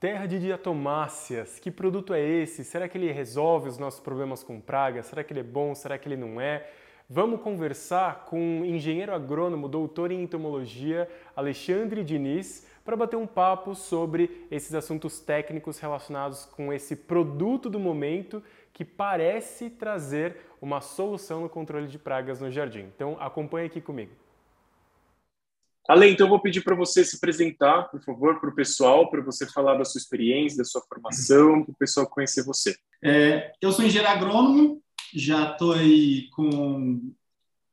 Terra de diatomáceas, que produto é esse? Será que ele resolve os nossos problemas com praga? Será que ele é bom? Será que ele não é? Vamos conversar com o engenheiro agrônomo, doutor em entomologia, Alexandre Diniz, para bater um papo sobre esses assuntos técnicos relacionados com esse produto do momento que parece trazer uma solução no controle de pragas no jardim. Então, acompanhe aqui comigo. Ale, então eu vou pedir para você se apresentar, por favor, para o pessoal, para você falar da sua experiência, da sua formação, para o pessoal conhecer você. É, eu sou engenheiro agrônomo, já estou aí com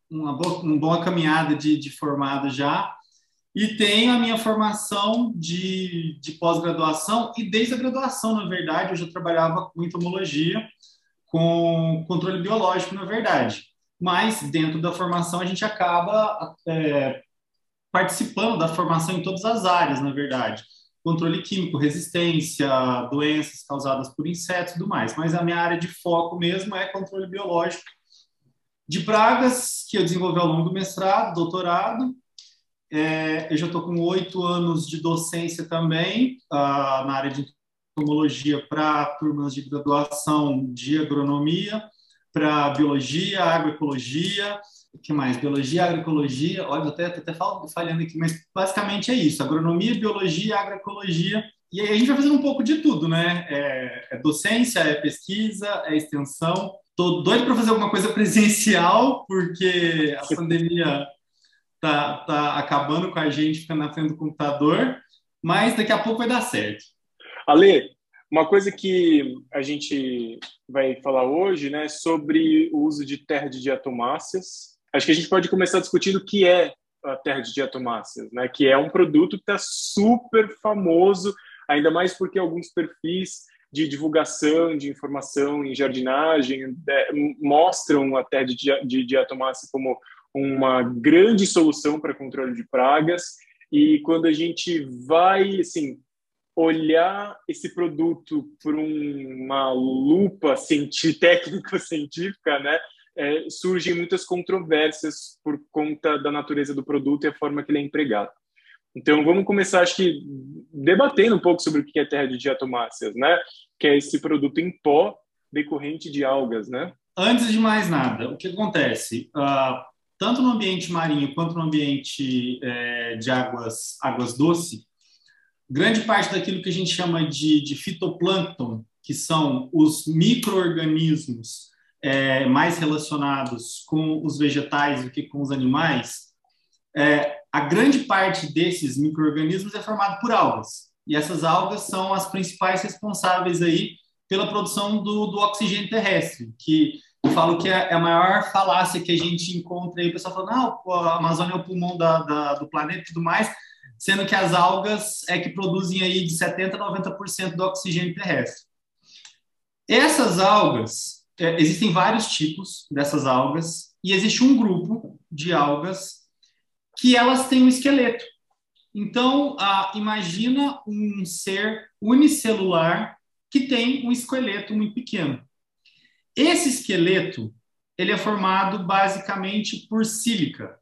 uma boa, uma boa caminhada de, de formado já, e tenho a minha formação de, de pós-graduação, e desde a graduação, na verdade, eu já trabalhava com entomologia, com controle biológico, na verdade. Mas dentro da formação a gente acaba é, participando da formação em todas as áreas, na verdade. Controle químico, resistência, doenças causadas por insetos e tudo mais. Mas a minha área de foco mesmo é controle biológico de pragas, que eu desenvolvi ao longo do mestrado, doutorado. É, eu já estou com oito anos de docência também, uh, na área de entomologia para turmas de graduação de agronomia, para biologia, agroecologia, o que mais? Biologia, agroecologia, olha, até, até falhando aqui, mas basicamente é isso, agronomia, biologia, agroecologia, e aí a gente vai fazendo um pouco de tudo, né? É, é docência, é pesquisa, é extensão. Tô doido para fazer alguma coisa presencial, porque a pandemia tá, tá acabando com a gente ficando na frente do computador, mas daqui a pouco vai dar certo. Ale, uma coisa que a gente vai falar hoje, né, sobre o uso de terra de diatomáceas acho que a gente pode começar discutindo o que é a terra de diatomáceas, né? Que é um produto que está super famoso, ainda mais porque alguns perfis de divulgação de informação em jardinagem é, mostram a terra de, de como uma grande solução para controle de pragas. E quando a gente vai, assim, olhar esse produto por uma lupa técnico-científica, né? É, surgem muitas controvérsias por conta da natureza do produto e a forma que ele é empregado. Então, vamos começar, acho que, debatendo um pouco sobre o que é terra de diatomáceas, né? Que é esse produto em pó decorrente de algas, né? Antes de mais nada, o que acontece? Uh, tanto no ambiente marinho quanto no ambiente é, de águas, águas doces, grande parte daquilo que a gente chama de, de fitoplâncton, que são os micro-organismos é, mais relacionados com os vegetais do que com os animais, é, a grande parte desses micro-organismos é formado por algas. E essas algas são as principais responsáveis aí pela produção do, do oxigênio terrestre, que eu falo que é, é a maior falácia que a gente encontra aí. O pessoal fala, não, a Amazônia é o pulmão da, da, do planeta e tudo mais, sendo que as algas é que produzem aí de 70% a 90% do oxigênio terrestre. Essas algas, é, existem vários tipos dessas algas e existe um grupo de algas que elas têm um esqueleto. Então, ah, imagina um ser unicelular que tem um esqueleto muito pequeno. Esse esqueleto ele é formado basicamente por sílica.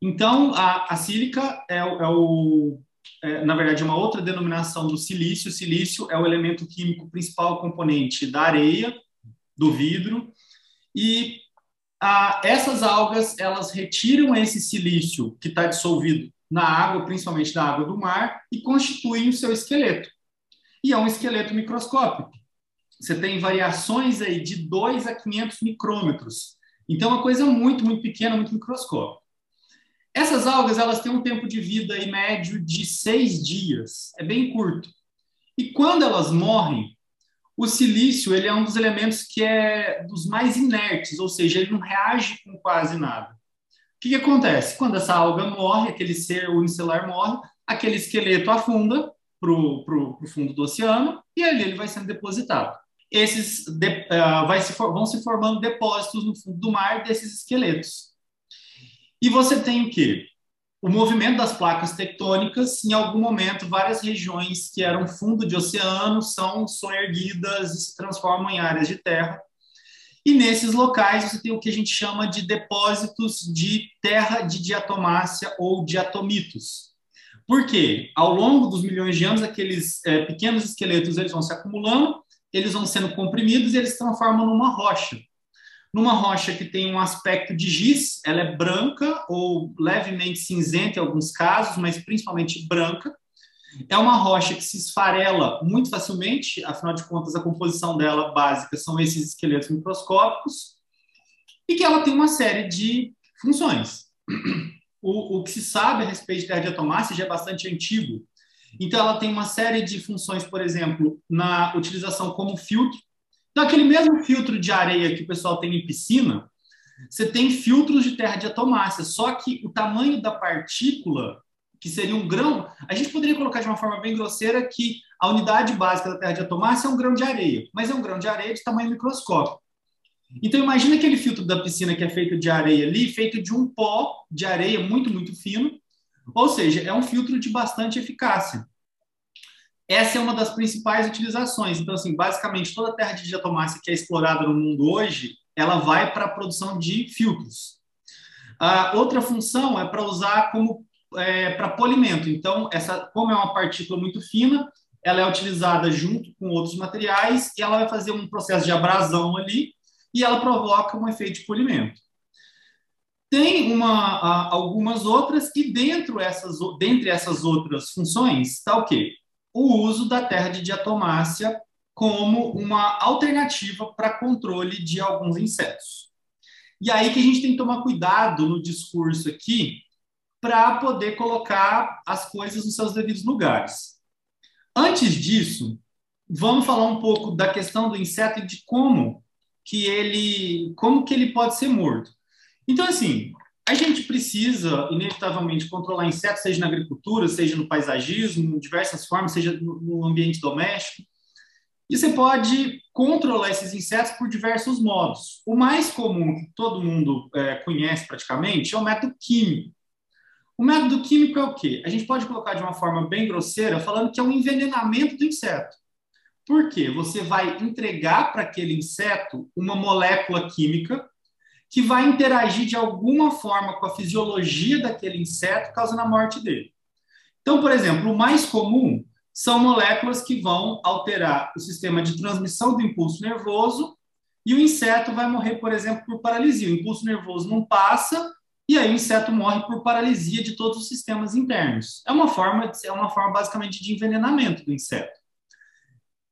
Então, a, a sílica é, é o, é, na verdade, uma outra denominação do silício. O silício é o elemento químico principal componente da areia do vidro e ah, essas algas elas retiram esse silício que está dissolvido na água, principalmente na água do mar, e constituem o seu esqueleto. E é um esqueleto microscópico. Você tem variações aí de 2 a 500 micrômetros. Então, é uma coisa muito, muito pequena, muito microscópica. Essas algas elas têm um tempo de vida aí, médio de seis dias. É bem curto. E quando elas morrem, o silício ele é um dos elementos que é dos mais inertes, ou seja, ele não reage com quase nada. O que, que acontece? Quando essa alga morre, aquele ser unicelular morre, aquele esqueleto afunda para o fundo do oceano e ali ele vai sendo depositado. Esses de, uh, vai se for, vão se formando depósitos no fundo do mar desses esqueletos. E você tem o quê? O movimento das placas tectônicas, em algum momento, várias regiões que eram fundo de oceano são soerguidas e se transformam em áreas de terra. E nesses locais você tem o que a gente chama de depósitos de terra de diatomácea ou diatomitos. Porque ao longo dos milhões de anos, aqueles é, pequenos esqueletos eles vão se acumulando, eles vão sendo comprimidos e eles se transformam numa rocha. Numa rocha que tem um aspecto de giz, ela é branca ou levemente cinzenta em alguns casos, mas principalmente branca. É uma rocha que se esfarela muito facilmente, afinal de contas, a composição dela básica são esses esqueletos microscópicos, e que ela tem uma série de funções. O, o que se sabe a respeito de atomácea já é bastante antigo. Então, ela tem uma série de funções, por exemplo, na utilização como filtro. Então, aquele mesmo filtro de areia que o pessoal tem em piscina, você tem filtros de terra de atomácea, só que o tamanho da partícula que seria um grão, a gente poderia colocar de uma forma bem grosseira que a unidade básica da terra de atomácia é um grão de areia, mas é um grão de areia de tamanho microscópico. Então imagina aquele filtro da piscina que é feito de areia ali, feito de um pó de areia muito, muito fino, ou seja, é um filtro de bastante eficácia. Essa é uma das principais utilizações. Então, assim, basicamente, toda a terra de diatomácea que é explorada no mundo hoje, ela vai para a produção de filtros. A outra função é para usar como é, para polimento. Então, essa, como é uma partícula muito fina, ela é utilizada junto com outros materiais e ela vai fazer um processo de abrasão ali e ela provoca um efeito de polimento. Tem uma, algumas outras e dentro essas, dentre essas outras funções está o quê? O uso da terra de diatomácea como uma alternativa para controle de alguns insetos. E aí que a gente tem que tomar cuidado no discurso aqui, para poder colocar as coisas nos seus devidos lugares. Antes disso, vamos falar um pouco da questão do inseto e de como que ele, como que ele pode ser morto. Então, assim, a gente precisa, inevitavelmente, controlar insetos, seja na agricultura, seja no paisagismo, diversas formas, seja no ambiente doméstico. E você pode controlar esses insetos por diversos modos. O mais comum, que todo mundo é, conhece praticamente, é o método químico. O método químico é o quê? A gente pode colocar de uma forma bem grosseira, falando que é um envenenamento do inseto. Por quê? Você vai entregar para aquele inseto uma molécula química que vai interagir de alguma forma com a fisiologia daquele inseto, causando a morte dele. Então, por exemplo, o mais comum são moléculas que vão alterar o sistema de transmissão do impulso nervoso e o inseto vai morrer, por exemplo, por paralisia. O impulso nervoso não passa, e aí o inseto morre por paralisia de todos os sistemas internos. É uma forma, é uma forma basicamente de envenenamento do inseto.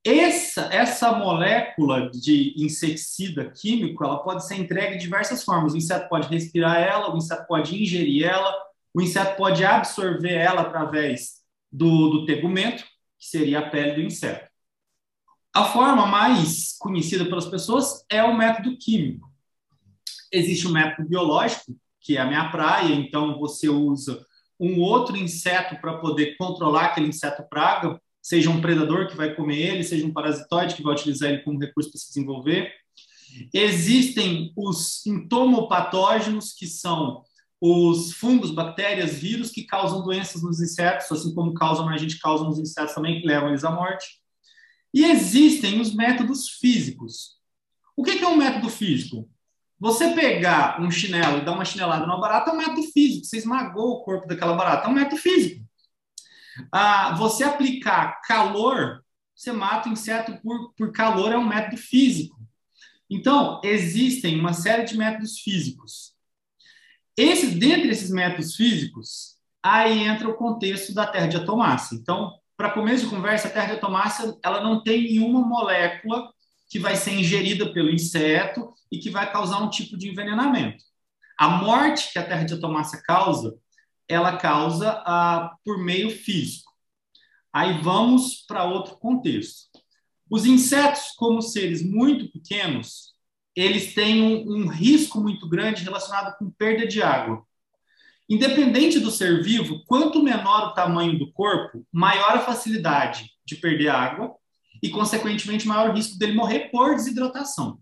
Essa, essa molécula de inseticida químico, ela pode ser entregue de diversas formas. O inseto pode respirar ela, o inseto pode ingerir ela, o inseto pode absorver ela através do, do tegumento, que seria a pele do inseto. A forma mais conhecida pelas pessoas é o método químico. Existe o método biológico, que é a minha praia, então você usa um outro inseto para poder controlar aquele inseto praga, seja um predador que vai comer ele, seja um parasitoide que vai utilizar ele como recurso para se desenvolver. Existem os entomopatógenos, que são os fungos, bactérias, vírus que causam doenças nos insetos, assim como causam a gente causa nos insetos também, que levam eles à morte. E existem os métodos físicos. O que é um método físico? Você pegar um chinelo e dar uma chinelada numa barata é um método físico. Você esmagou o corpo daquela barata, é um método físico. Ah, você aplicar calor, você mata o inseto por, por calor, é um método físico. Então, existem uma série de métodos físicos. Esse, dentre esses métodos físicos, aí entra o contexto da terra de atomácia. Então, para começo de conversa, a terra de atomácia ela não tem nenhuma molécula que vai ser ingerida pelo inseto e que vai causar um tipo de envenenamento. A morte que a terra de atomácia causa, ela causa ah, por meio físico. Aí vamos para outro contexto. Os insetos, como seres muito pequenos, eles têm um, um risco muito grande relacionado com perda de água. Independente do ser vivo, quanto menor o tamanho do corpo, maior a facilidade de perder água e, consequentemente, maior risco dele morrer por desidratação.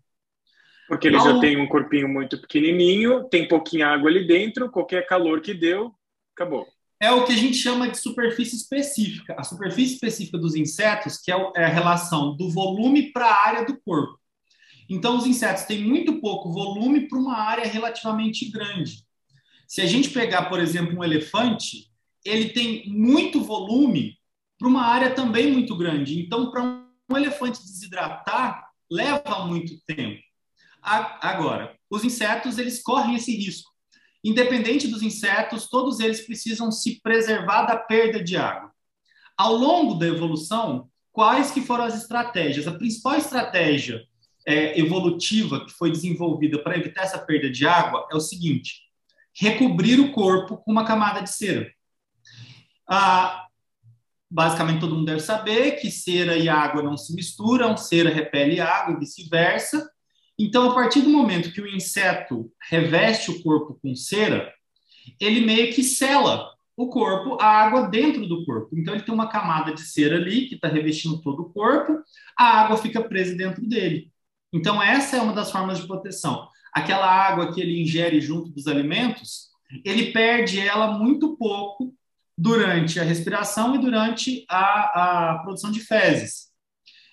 Porque ele Ao... já tem um corpinho muito pequenininho, tem pouquinha água ali dentro, qualquer calor que deu, acabou. É o que a gente chama de superfície específica. A superfície específica dos insetos, que é, é a relação do volume para a área do corpo. Então, os insetos têm muito pouco volume para uma área relativamente grande. Se a gente pegar, por exemplo, um elefante, ele tem muito volume para uma área também muito grande. Então, para um elefante desidratar, leva muito tempo. Agora, os insetos, eles correm esse risco. Independente dos insetos, todos eles precisam se preservar da perda de água. Ao longo da evolução, quais que foram as estratégias? A principal estratégia é, evolutiva que foi desenvolvida para evitar essa perda de água é o seguinte: recobrir o corpo com uma camada de cera. Ah, basicamente, todo mundo deve saber que cera e água não se misturam, cera repele água e vice-versa. Então, a partir do momento que o inseto reveste o corpo com cera, ele meio que sela o corpo, a água dentro do corpo. Então, ele tem uma camada de cera ali que está revestindo todo o corpo, a água fica presa dentro dele. Então, essa é uma das formas de proteção. Aquela água que ele ingere junto dos alimentos, ele perde ela muito pouco durante a respiração e durante a, a produção de fezes.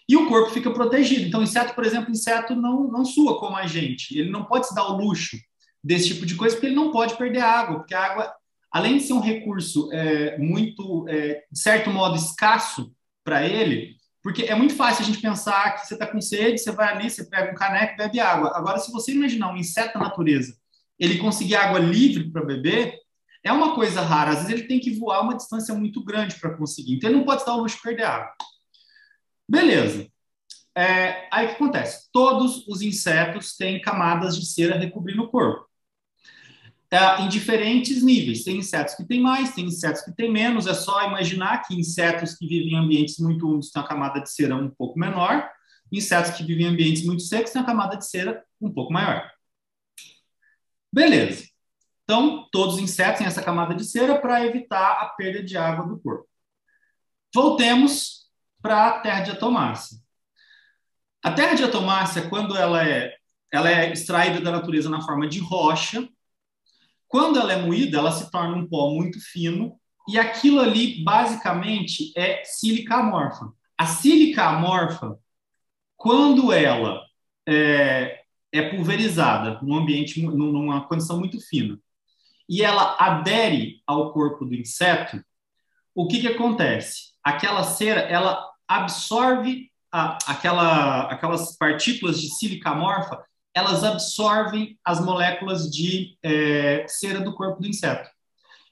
E o corpo fica protegido. Então, inseto, por exemplo, inseto não, não sua como a gente. Ele não pode se dar o luxo desse tipo de coisa, porque ele não pode perder água, porque a água, além de ser um recurso é, muito, é, de certo modo, escasso para ele, porque é muito fácil a gente pensar que você está com sede, você vai ali, você pega um caneco e bebe água. Agora, se você imaginar um inseto da natureza, ele conseguir água livre para beber, é uma coisa rara. Às vezes ele tem que voar uma distância muito grande para conseguir. Então, ele não pode estar o luxo de perder água. Beleza. É, aí o que acontece? Todos os insetos têm camadas de cera recobrindo o corpo é, em diferentes níveis. Tem insetos que têm mais, tem insetos que têm menos. É só imaginar que insetos que vivem em ambientes muito úmidos têm uma camada de cera um pouco menor, insetos que vivem em ambientes muito secos têm uma camada de cera um pouco maior. Beleza. Então, todos os insetos têm essa camada de cera para evitar a perda de água do corpo. Voltemos para a terra de atomácia. A terra de atomácia, quando ela é, ela é extraída da natureza na forma de rocha, quando ela é moída, ela se torna um pó muito fino e aquilo ali basicamente é sílica amorfa. A sílica amorfa, quando ela é, é pulverizada num ambiente, numa condição muito fina, e ela adere ao corpo do inseto, o que, que acontece? Aquela cera, ela absorve a, aquela, aquelas partículas de sílica amorfa, elas absorvem as moléculas de é, cera do corpo do inseto.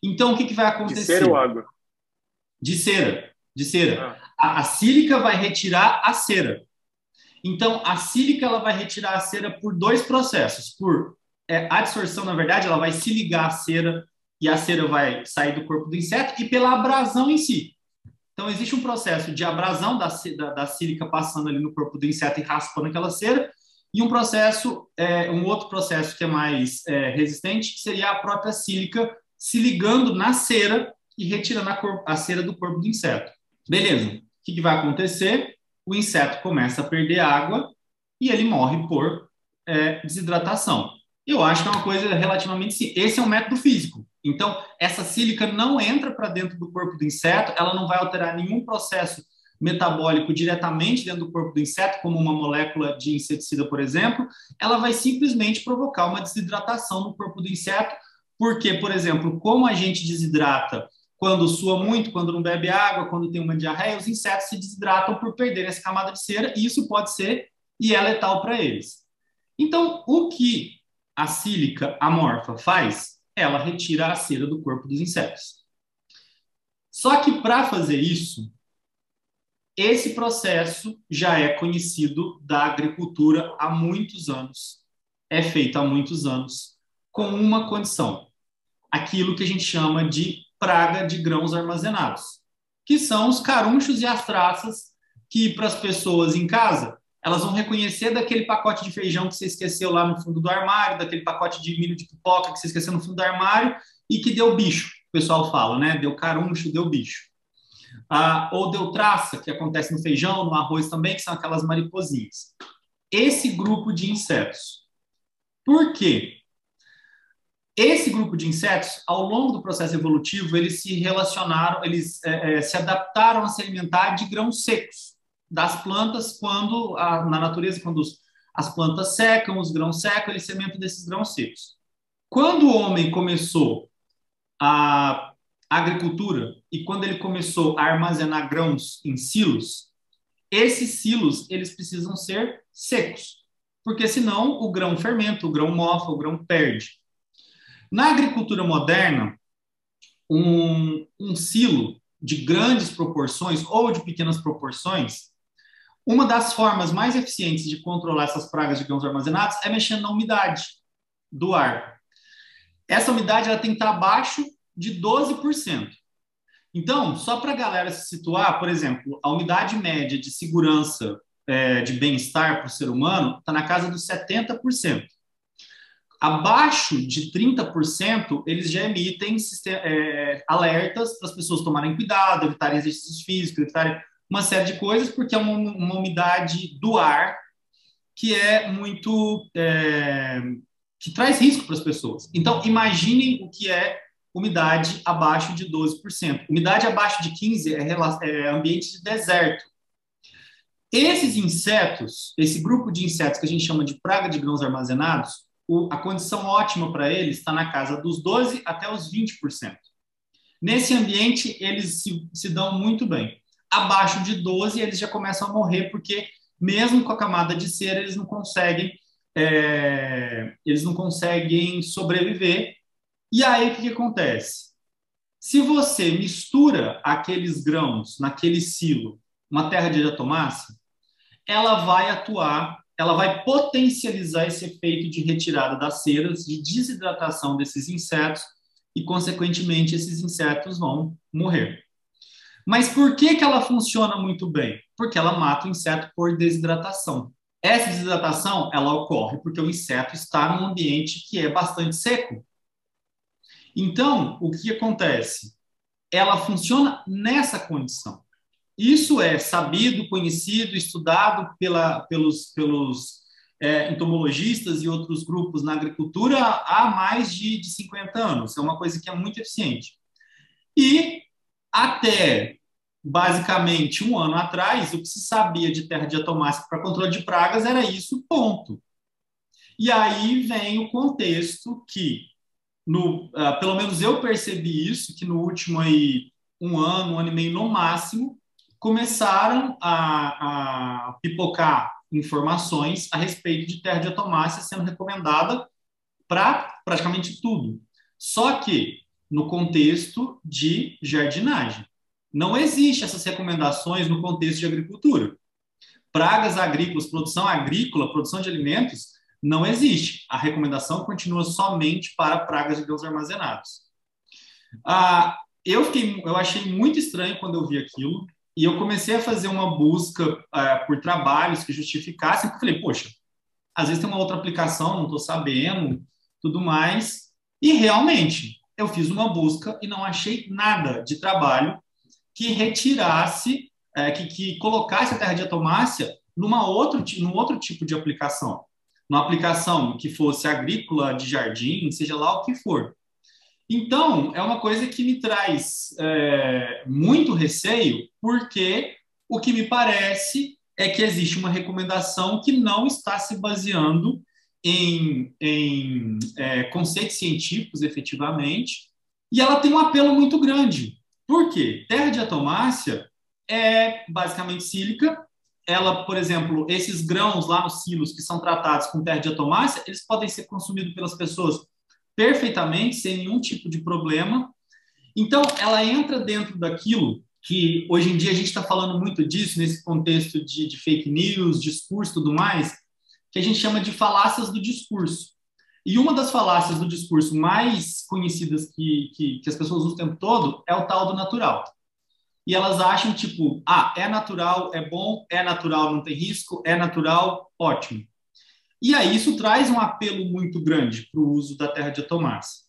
Então, o que, que vai acontecer? De cera ou água? De cera. De cera. Ah. A, a sílica vai retirar a cera. Então, a sílica ela vai retirar a cera por dois processos. Por é, adsorção, na verdade, ela vai se ligar à cera e a cera vai sair do corpo do inseto e pela abrasão em si. Então, existe um processo de abrasão da, da, da sílica passando ali no corpo do inseto e raspando aquela cera, e um processo, é, um outro processo que é mais é, resistente, seria a própria sílica se ligando na cera e retirando a, cor, a cera do corpo do inseto. Beleza. O que, que, vai acontecer? O inseto começa a perder água e ele morre por é, desidratação. Eu acho que é uma coisa relativamente simples. Esse é um método físico. Então, essa sílica não entra para dentro do corpo do inseto, ela não vai alterar nenhum processo metabólico diretamente dentro do corpo do inseto, como uma molécula de inseticida, por exemplo, ela vai simplesmente provocar uma desidratação no corpo do inseto, porque, por exemplo, como a gente desidrata quando sua muito, quando não bebe água, quando tem uma diarreia, os insetos se desidratam por perder essa camada de cera, e isso pode ser e é letal para eles. Então, o que a sílica amorfa faz? Ela retira a cera do corpo dos insetos. Só que para fazer isso, esse processo já é conhecido da agricultura há muitos anos, é feito há muitos anos, com uma condição: aquilo que a gente chama de praga de grãos armazenados, que são os carunchos e as traças que, para as pessoas em casa, elas vão reconhecer daquele pacote de feijão que você esqueceu lá no fundo do armário, daquele pacote de milho de pipoca que você esqueceu no fundo do armário e que deu bicho, o pessoal fala, né? Deu caruncho, deu bicho ah, ou deutraça, que acontece no feijão, no arroz também, que são aquelas mariposinhas. Esse grupo de insetos. Por quê? Esse grupo de insetos, ao longo do processo evolutivo, eles se relacionaram, eles é, é, se adaptaram a se alimentar de grãos secos das plantas quando, a, na natureza, quando os, as plantas secam, os grãos secam, eles se alimentam desses grãos secos. Quando o homem começou a agricultura e quando ele começou a armazenar grãos em silos, esses silos eles precisam ser secos, porque senão o grão fermenta, o grão mofa, o grão perde. Na agricultura moderna, um, um silo de grandes proporções ou de pequenas proporções, uma das formas mais eficientes de controlar essas pragas de grãos armazenados é mexendo na umidade do ar. Essa umidade ela tem que estar abaixo de 12%. Então, só para a galera se situar, por exemplo, a umidade média de segurança é, de bem-estar para o ser humano está na casa dos 70%. Abaixo de 30%, eles já emitem é, alertas para as pessoas tomarem cuidado, evitarem exercícios físicos, evitarem uma série de coisas, porque é uma, uma umidade do ar que é muito. É, que traz risco para as pessoas. Então, imaginem o que é umidade abaixo de 12%. Umidade abaixo de 15% é, é ambiente de deserto. Esses insetos, esse grupo de insetos que a gente chama de praga de grãos armazenados, o, a condição ótima para eles está na casa dos 12% até os 20%. Nesse ambiente, eles se, se dão muito bem. Abaixo de 12, eles já começam a morrer, porque mesmo com a camada de cera, eles não conseguem, é, eles não conseguem sobreviver. E aí, o que, que acontece? Se você mistura aqueles grãos naquele silo, uma terra de diatomácea, ela vai atuar ela vai potencializar esse efeito de retirada das ceras, de desidratação desses insetos e, consequentemente, esses insetos vão morrer. Mas por que, que ela funciona muito bem? Porque ela mata o inseto por desidratação. Essa desidratação ela ocorre porque o inseto está num ambiente que é bastante seco. Então, o que acontece? Ela funciona nessa condição. Isso é sabido, conhecido, estudado pela, pelos, pelos é, entomologistas e outros grupos na agricultura há mais de, de 50 anos. É uma coisa que é muito eficiente. E até basicamente um ano atrás, o que se sabia de terra diatomácea para controle de pragas era isso, ponto. E aí vem o contexto que, no, uh, pelo menos eu percebi isso, que no último aí, um ano, um ano e meio no máximo, começaram a, a pipocar informações a respeito de terra de atomácia sendo recomendada para praticamente tudo. Só que no contexto de jardinagem. Não existe essas recomendações no contexto de agricultura. Pragas agrícolas, produção agrícola, produção de alimentos, não existe. A recomendação continua somente para pragas de grãos armazenados. Ah, eu, fiquei, eu achei muito estranho quando eu vi aquilo. E eu comecei a fazer uma busca uh, por trabalhos que justificassem, porque eu falei, poxa, às vezes tem uma outra aplicação, não estou sabendo, tudo mais. E realmente, eu fiz uma busca e não achei nada de trabalho que retirasse, uh, que, que colocasse a terra de atomácia numa outro, num outro tipo de aplicação. Numa aplicação que fosse agrícola, de jardim, seja lá o que for. Então, é uma coisa que me traz é, muito receio, porque o que me parece é que existe uma recomendação que não está se baseando em, em é, conceitos científicos, efetivamente, e ela tem um apelo muito grande. Por quê? Terra de atomácia é basicamente sílica. Ela, por exemplo, esses grãos lá nos silos que são tratados com terra de atomácia, eles podem ser consumidos pelas pessoas perfeitamente, sem nenhum tipo de problema. Então, ela entra dentro daquilo que hoje em dia a gente está falando muito disso, nesse contexto de, de fake news, discurso e tudo mais, que a gente chama de falácias do discurso. E uma das falácias do discurso mais conhecidas que, que, que, as pessoas usam o tempo todo é o tal do natural. E elas acham, tipo, ah, é natural, é bom, é natural, não tem risco, é natural, ótimo. E aí isso traz um apelo muito grande para o uso da terra de atomácia.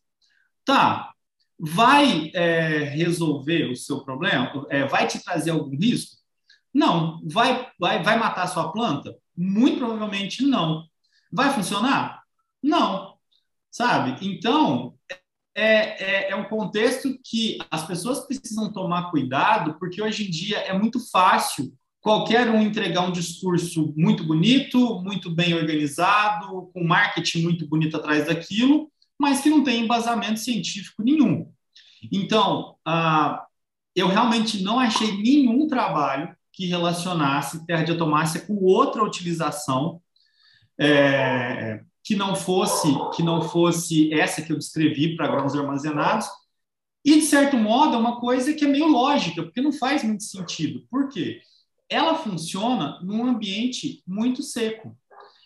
Tá, vai é, resolver o seu problema? É, vai te trazer algum risco? Não. Vai, vai, vai matar a sua planta? Muito provavelmente não. Vai funcionar? Não. Sabe? Então, é, é, é, um contexto que as pessoas precisam tomar cuidado, porque hoje em dia é muito fácil qualquer um entregar um discurso muito bonito, muito bem organizado, com marketing muito bonito atrás daquilo, mas que não tem embasamento científico nenhum. Então, uh, eu realmente não achei nenhum trabalho que relacionasse terra de atomácia com outra utilização é, que não fosse que não fosse essa que eu descrevi para grãos armazenados. E de certo modo é uma coisa que é meio lógica, porque não faz muito sentido. Por quê? Ela funciona num ambiente muito seco.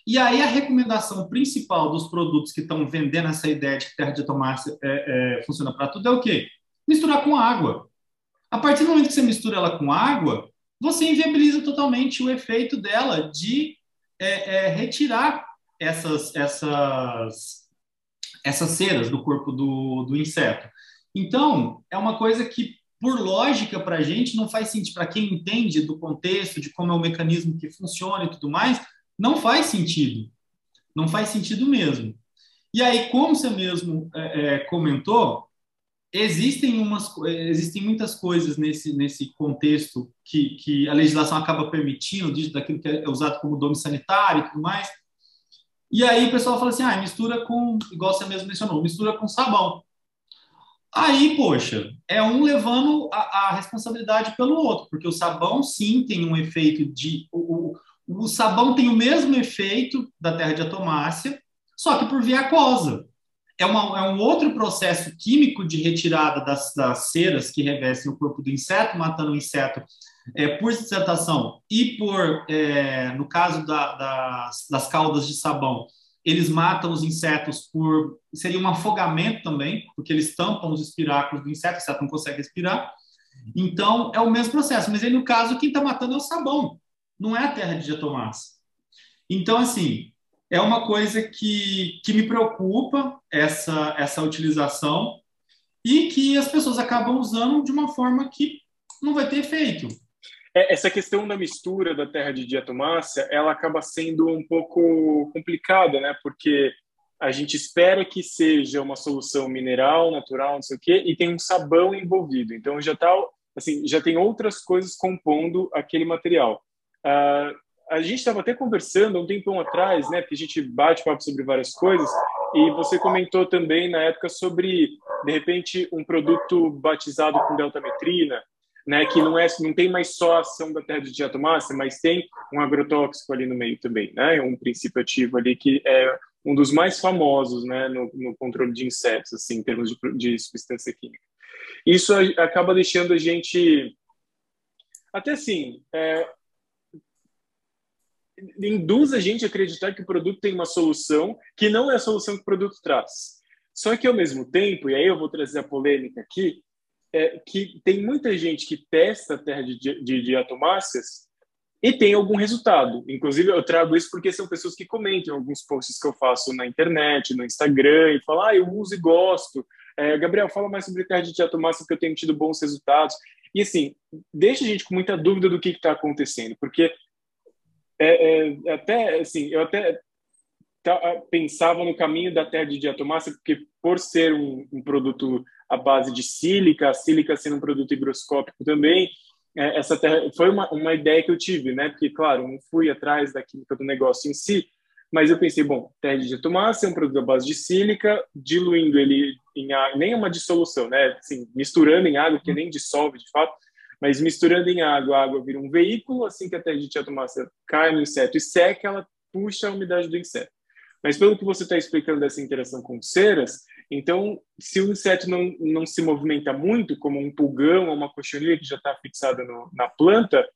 E aí a recomendação principal dos produtos que estão vendendo essa ideia de que terra de atomácia é, é, funciona para tudo é o quê? Misturar com água. A partir do momento que você mistura ela com água, você inviabiliza totalmente o efeito dela de é, é retirar essas, essas, essas ceras do corpo do, do inseto. Então, é uma coisa que, por lógica, para a gente não faz sentido. Para quem entende do contexto, de como é o mecanismo que funciona e tudo mais, não faz sentido. Não faz sentido mesmo. E aí, como você mesmo é, é, comentou, existem umas existem muitas coisas nesse nesse contexto que, que a legislação acaba permitindo, diz daquilo que é usado como dome sanitário e tudo mais, e aí o pessoal fala assim, ah, mistura com, igual você mesmo mencionou, mistura com sabão. Aí, poxa, é um levando a, a responsabilidade pelo outro, porque o sabão sim tem um efeito de. O, o, o sabão tem o mesmo efeito da terra de atomácia, só que por via aquosa. É, uma, é um outro processo químico de retirada das, das ceras que revestem o corpo do inseto, matando o inseto é, por hidratação e por, é, no caso da, das, das caudas de sabão, eles matam os insetos por. Seria um afogamento também, porque eles tampam os espiráculos do inseto, o inseto não consegue respirar. Então, é o mesmo processo, mas aí no caso, quem está matando é o sabão, não é a terra de diatomassa. Então, assim, é uma coisa que, que me preocupa, essa, essa utilização, e que as pessoas acabam usando de uma forma que não vai ter efeito. É, essa questão da mistura da terra de diatomácea, ela acaba sendo um pouco complicada, né? Porque a gente espera que seja uma solução mineral, natural, não sei o quê, e tem um sabão envolvido. Então já tá, assim, já tem outras coisas compondo aquele material. Uh, a gente estava até conversando um tempão atrás, né? Porque a gente bate papo sobre várias coisas, e você comentou também na época sobre, de repente, um produto batizado com deltametrina, né, que não é não tem mais só a ação da terra de diatomácea, mas tem um agrotóxico ali no meio também, né, um princípio ativo ali que é um dos mais famosos, né, no, no controle de insetos, assim, em termos de, de substância química. Isso acaba deixando a gente até assim é, induz a gente a acreditar que o produto tem uma solução que não é a solução que o produto traz. Só que ao mesmo tempo, e aí eu vou trazer a polêmica aqui, é, que tem muita gente que testa a terra de, de, de e tem algum resultado. Inclusive, eu trago isso porque são pessoas que comentam alguns posts que eu faço na internet, no Instagram, e falam, ah, eu uso e gosto. É, Gabriel, fala mais sobre terra de diatomácea porque eu tenho tido bons resultados. E assim, deixa a gente com muita dúvida do que está acontecendo, porque é, é, até assim, eu até pensava no caminho da terra de diatomácea, porque por ser um, um produto à base de sílica, a sílica sendo um produto higroscópico também. É, essa terra, foi uma, uma ideia que eu tive, né? Porque, claro, não fui atrás da química do negócio em si, mas eu pensei, bom, terra de diatomácea é um produto à base de sílica, diluindo ele em água, nem uma dissolução, né? Assim, misturando em água, que nem dissolve de fato, mas misturando em água, a água vira um veículo, assim que a terra de diatomácea cai no inseto e seca, ela puxa a umidade do inseto. Mas pelo que você está explicando dessa interação com ceras, então, se o inseto não, não se movimenta muito, como um pulgão ou uma cochonilha que já está fixada no, na planta,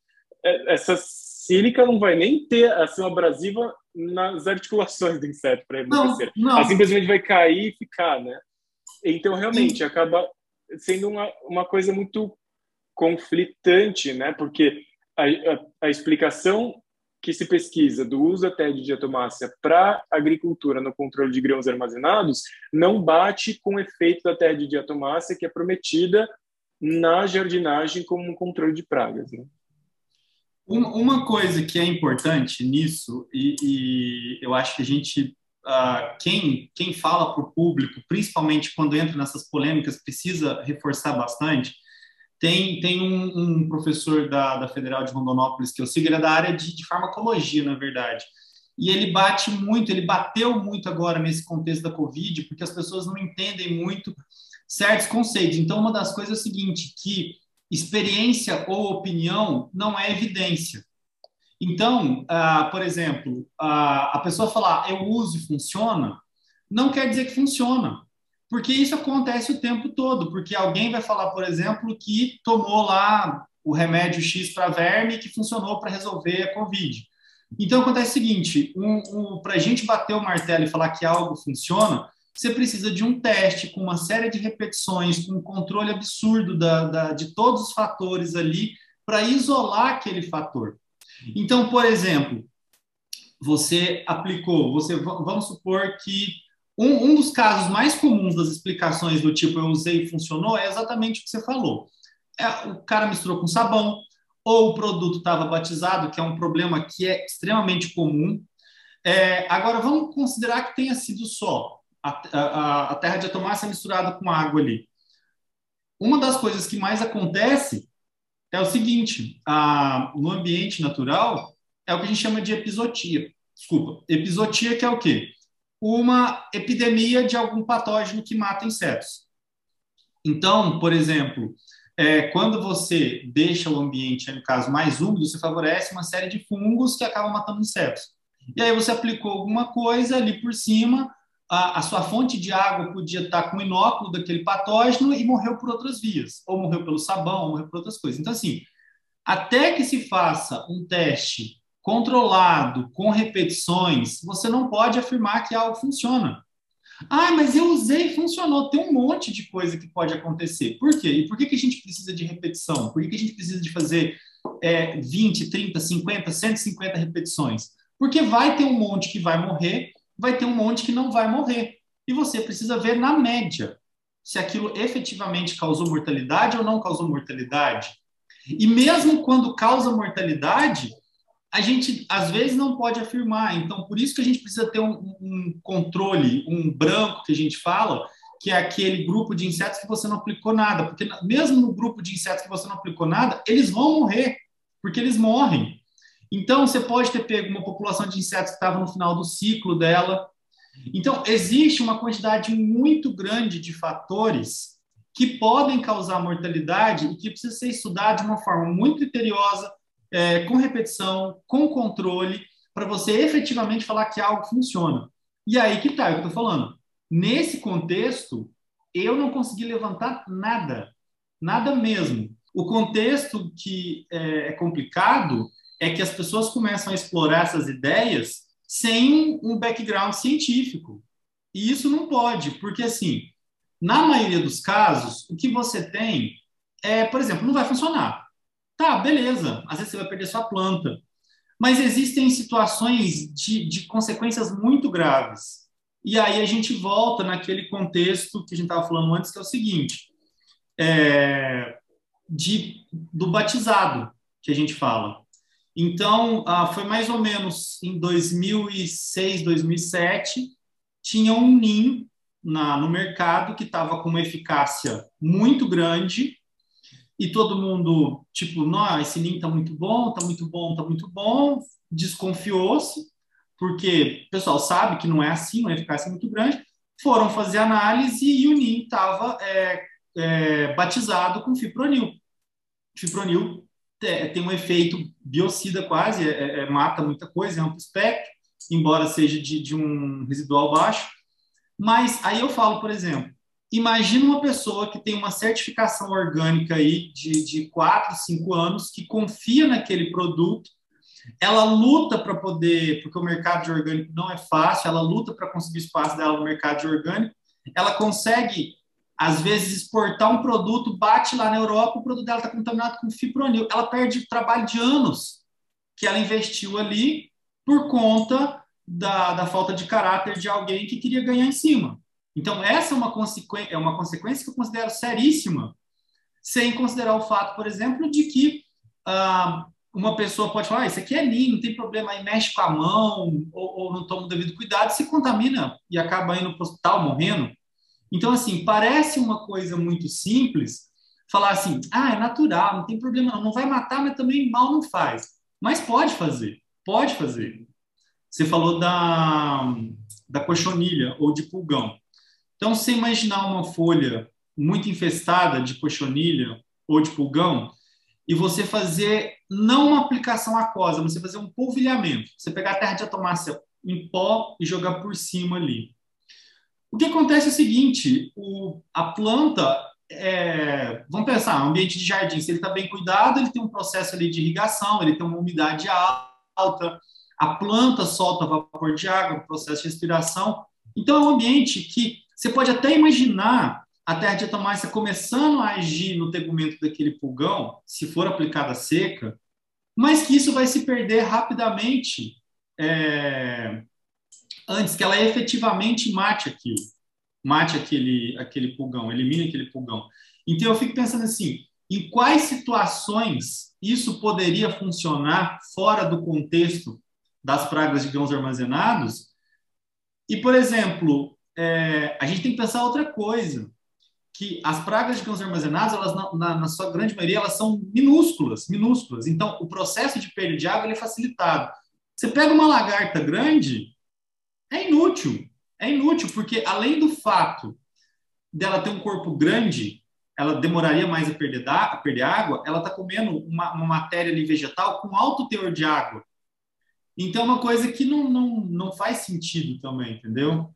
é, essa sílica não vai nem ter ação abrasiva nas articulações do inseto para emagrecer. Ela simplesmente vai cair e ficar, né? Então, realmente, Sim. acaba sendo uma, uma coisa muito conflitante, né? Porque a, a, a explicação que se pesquisa do uso até de diatomácea para agricultura no controle de grãos armazenados não bate com o efeito da terra de diatomácea que é prometida na jardinagem como um controle de pragas. Né? Uma coisa que é importante nisso, e, e eu acho que a gente, uh, quem, quem fala para o público, principalmente quando entra nessas polêmicas, precisa reforçar bastante, tem, tem um, um professor da, da Federal de Rondonópolis que eu sigo, ele é da área de, de farmacologia, na verdade. E ele bate muito, ele bateu muito agora nesse contexto da Covid, porque as pessoas não entendem muito certos conceitos. Então, uma das coisas é o seguinte, que experiência ou opinião não é evidência. Então, ah, por exemplo, a pessoa falar eu uso e funciona, não quer dizer que funciona. Porque isso acontece o tempo todo, porque alguém vai falar, por exemplo, que tomou lá o remédio X para verme que funcionou para resolver a Covid. Então acontece o seguinte: um, um, para a gente bater o martelo e falar que algo funciona, você precisa de um teste com uma série de repetições, com um controle absurdo da, da, de todos os fatores ali para isolar aquele fator. Então, por exemplo, você aplicou, você vamos supor que um, um dos casos mais comuns das explicações do tipo eu usei e funcionou é exatamente o que você falou. É, o cara misturou com sabão, ou o produto estava batizado, que é um problema que é extremamente comum. É, agora, vamos considerar que tenha sido só a, a, a terra de atomácia misturada com água ali. Uma das coisas que mais acontece é o seguinte: a, no ambiente natural, é o que a gente chama de episotia. Desculpa, episotia que é o quê? Uma epidemia de algum patógeno que mata insetos. Então, por exemplo, é, quando você deixa o ambiente, no caso, mais úmido, você favorece uma série de fungos que acabam matando insetos. E aí você aplicou alguma coisa ali por cima, a, a sua fonte de água podia estar com o inóculo daquele patógeno e morreu por outras vias, ou morreu pelo sabão, ou morreu por outras coisas. Então, assim, até que se faça um teste controlado, com repetições, você não pode afirmar que algo funciona. Ah, mas eu usei funcionou. Tem um monte de coisa que pode acontecer. Por quê? E por que, que a gente precisa de repetição? Por que, que a gente precisa de fazer é, 20, 30, 50, 150 repetições? Porque vai ter um monte que vai morrer, vai ter um monte que não vai morrer. E você precisa ver na média se aquilo efetivamente causou mortalidade ou não causou mortalidade. E mesmo quando causa mortalidade, a gente às vezes não pode afirmar. Então, por isso que a gente precisa ter um, um, controle, um branco que a gente fala, que é aquele grupo de insetos que você não aplicou nada. Porque mesmo no grupo de insetos que você não aplicou nada, eles vão morrer, porque eles morrem. Então, você pode ter pego uma população de insetos que estava no final do ciclo dela. Então, existe uma quantidade muito grande de fatores que podem causar mortalidade e que precisa ser estudado de uma forma muito criteriosa, é, com repetição, com controle, para você efetivamente falar que algo funciona. E aí que tá, é o que eu estou falando. Nesse contexto, eu não consegui levantar nada, nada mesmo. O contexto que é, é complicado é que as pessoas começam a explorar essas ideias sem um background científico. E isso não pode, porque assim, na maioria dos casos, o que você tem é, por exemplo, não vai funcionar. Tá, beleza. Às vezes você vai perder sua planta. Mas existem situações de, de consequências muito graves. E aí a gente volta naquele contexto que a gente estava falando antes, que é o seguinte: é, de, do batizado que a gente fala. Então, ah, foi mais ou menos em 2006, 2007, tinha um NIM na, no mercado que estava com uma eficácia muito grande e todo mundo, tipo, não, esse NIM tá muito bom, tá muito bom, tá muito bom, desconfiou-se, porque o pessoal sabe que não é assim, uma eficácia muito grande, foram fazer análise e o NIM estava é, é, batizado com fipronil. Fipronil tem um efeito biocida quase, é, é, é, mata muita coisa, é amplo espectro, embora seja de, de um residual baixo. Mas aí eu falo, por exemplo, Imagina uma pessoa que tem uma certificação orgânica aí de, de 4, 5 anos, que confia naquele produto, ela luta para poder, porque o mercado de orgânico não é fácil, ela luta para conseguir espaço dela no mercado de orgânico, ela consegue, às vezes, exportar um produto, bate lá na Europa, o produto dela está contaminado com fipronil. Ela perde o trabalho de anos que ela investiu ali por conta da, da falta de caráter de alguém que queria ganhar em cima. Então, essa é uma, é uma consequência que eu considero seríssima, sem considerar o fato, por exemplo, de que ah, uma pessoa pode falar: ah, Isso aqui é linho, não tem problema, aí mexe com a mão, ou, ou não toma o devido cuidado, se contamina e acaba indo para o hospital morrendo. Então, assim, parece uma coisa muito simples falar assim: ah, é natural, não tem problema, não, não vai matar, mas também mal não faz. Mas pode fazer, pode fazer. Você falou da, da cochonilha ou de pulgão. Então, se imaginar uma folha muito infestada de cochonilha ou de pulgão e você fazer não uma aplicação aquosa, mas você fazer um polvilhamento. Você pegar a terra de atomácia em pó e jogar por cima ali. O que acontece é o seguinte: o, a planta, é, vamos pensar, ambiente de jardim, se ele está bem cuidado, ele tem um processo ali de irrigação, ele tem uma umidade alta, a planta solta vapor de água, processo de respiração. Então, é um ambiente que você pode até imaginar a terra de atomácia começando a agir no tegumento daquele pulgão, se for aplicada seca, mas que isso vai se perder rapidamente é, antes que ela efetivamente mate aquilo, mate aquele, aquele pulgão, elimine aquele pulgão. Então eu fico pensando assim, em quais situações isso poderia funcionar fora do contexto das pragas de grãos armazenados? E, por exemplo, é, a gente tem que pensar outra coisa que as pragas de grãos armazenados, elas na, na, sua grande maioria, elas são minúsculas, minúsculas. Então, o processo de perda de água é facilitado. Você pega uma lagarta grande, é inútil. É inútil, porque além do fato dela ter um corpo grande, ela demoraria mais a perder, da, a perder água, ela está comendo uma, uma, matéria ali vegetal com alto teor de água. Então, é uma coisa que não, não, não faz sentido também, entendeu?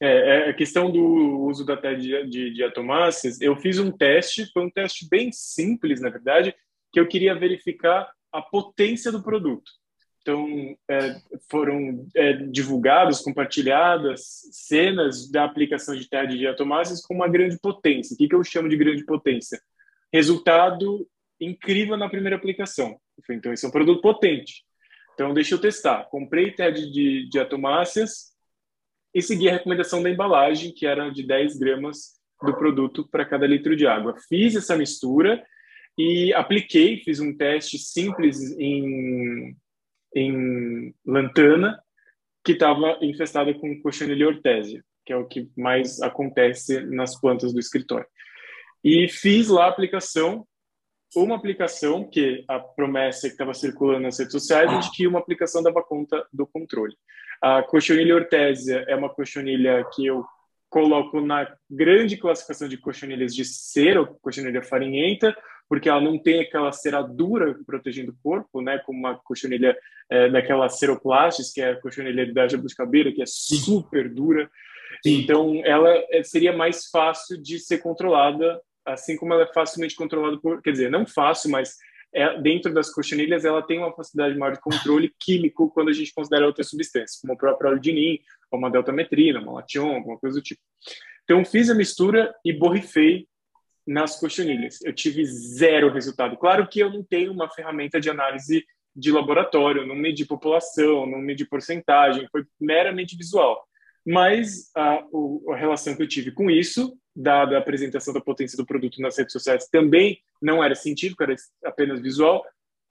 É, é, a questão do uso da de, de, de atomáceas, eu fiz um teste, foi um teste bem simples, na verdade, que eu queria verificar a potência do produto. Então, é, foram é, divulgadas, compartilhadas cenas da aplicação de terra de diatomáceas com uma grande potência. O que, que eu chamo de grande potência? Resultado incrível na primeira aplicação. Então, esse é um produto potente. Então, deixa eu testar. Comprei terra de diatomáceas, e seguir a recomendação da embalagem, que era de 10 gramas do produto para cada litro de água. Fiz essa mistura e apliquei, fiz um teste simples em, em lantana, que estava infestada com Cochinelia ortésia, que é o que mais acontece nas plantas do escritório. E fiz lá a aplicação, uma aplicação que a promessa que estava circulando nas redes sociais é de que uma aplicação dava conta do controle. A cochonilha ortésia é uma cochonilha que eu coloco na grande classificação de cochonilhas de cera, ou cochonilha farinhenta, porque ela não tem aquela cera dura protegendo o corpo, né, como uma cochonilha é, daquela ceroplastis, que é a cochonilha da jabuticabeira, que é super dura. Sim. Então, ela é, seria mais fácil de ser controlada, assim como ela é facilmente controlada por, quer dizer, não fácil, mas é, dentro das cochonilhas, ela tem uma facilidade maior de controle químico quando a gente considera outras substâncias, como o próprio aldinin, ou uma deltametrina, uma lation, alguma coisa do tipo. Então, fiz a mistura e borrifei nas cochonilhas. Eu tive zero resultado. Claro que eu não tenho uma ferramenta de análise de laboratório, não medi população, não medi porcentagem, foi meramente visual. Mas a, a relação que eu tive com isso dada a apresentação da potência do produto nas redes sociais, também não era científico, era apenas visual.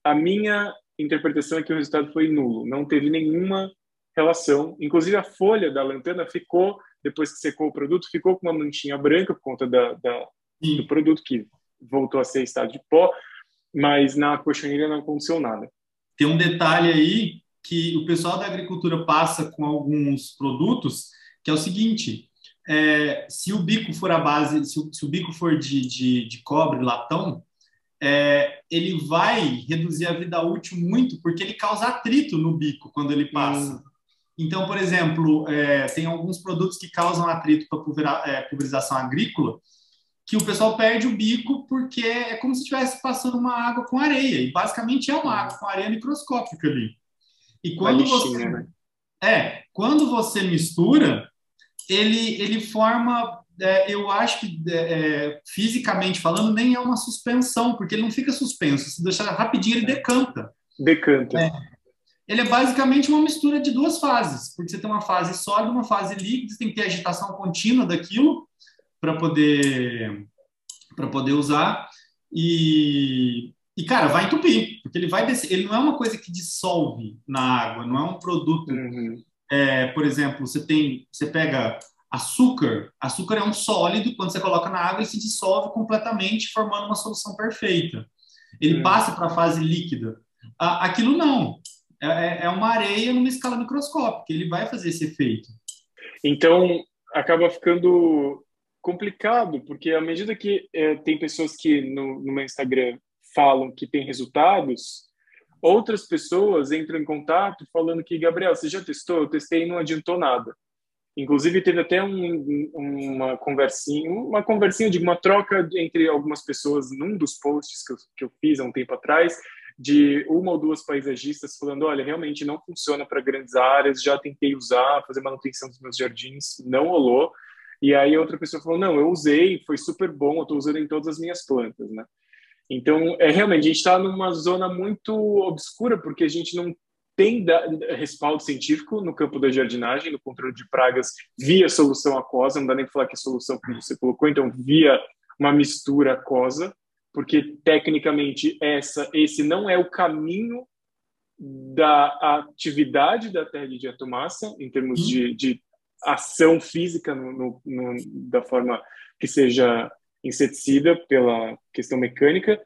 A minha interpretação é que o resultado foi nulo, não teve nenhuma relação. Inclusive, a folha da lantana ficou, depois que secou o produto, ficou com uma manchinha branca por conta da, da do produto que voltou a ser estado de pó, mas na cochonilha não aconteceu nada. Tem um detalhe aí que o pessoal da agricultura passa com alguns produtos, que é o seguinte: é, se o bico for a base, se o, se o bico for de, de, de cobre, latão, é, ele vai reduzir a vida útil muito, porque ele causa atrito no bico quando ele passa. Hum. Então, por exemplo, é, tem alguns produtos que causam atrito para é, pulverização agrícola, que o pessoal perde o bico porque é como se estivesse passando uma água com areia, e basicamente é uma água com areia microscópica ali. E quando você. Né? É, quando você mistura, ele, ele forma, é, eu acho que é, é, fisicamente falando, nem é uma suspensão, porque ele não fica suspenso. Se deixar rapidinho, ele decanta. Decanta. É. Ele é basicamente uma mistura de duas fases, porque você tem uma fase sólida, uma fase líquida, você tem que ter agitação contínua daquilo para poder para poder usar e, e cara vai entupir porque ele vai descer, ele não é uma coisa que dissolve na água não é um produto uhum é, por exemplo, você tem, você pega açúcar, açúcar é um sólido, quando você coloca na água, ele se dissolve completamente, formando uma solução perfeita. Ele hum. passa para a fase líquida. Aquilo não. É, é, é uma areia numa escala microscópica, ele vai fazer esse efeito. Então, acaba ficando complicado, porque à medida que é, tem pessoas que no, no meu Instagram falam que tem resultados, outras pessoas entram em contato falando que, Gabriel, você já testou? Eu testei e não adiantou nada. Inclusive, teve até um, uma conversinha, uma conversinha de uma troca entre algumas pessoas num dos posts que eu, que eu fiz há um tempo atrás, de uma ou duas paisagistas falando, olha, realmente não funciona para grandes áreas, já tentei usar, fazer manutenção dos meus jardins, não rolou. E aí outra pessoa falou, não, eu usei, foi super bom, eu estou usando em todas as minhas plantas, né? Então, é realmente, a gente está numa zona muito obscura, porque a gente não tem respaldo científico no campo da jardinagem, no controle de pragas via solução aquosa, não dá nem para falar que é solução que você colocou, então via uma mistura aquosa, porque tecnicamente essa, esse não é o caminho da atividade da terra de diatomácea, em termos de, de ação física no, no, no, da forma que seja inseticida pela questão mecânica,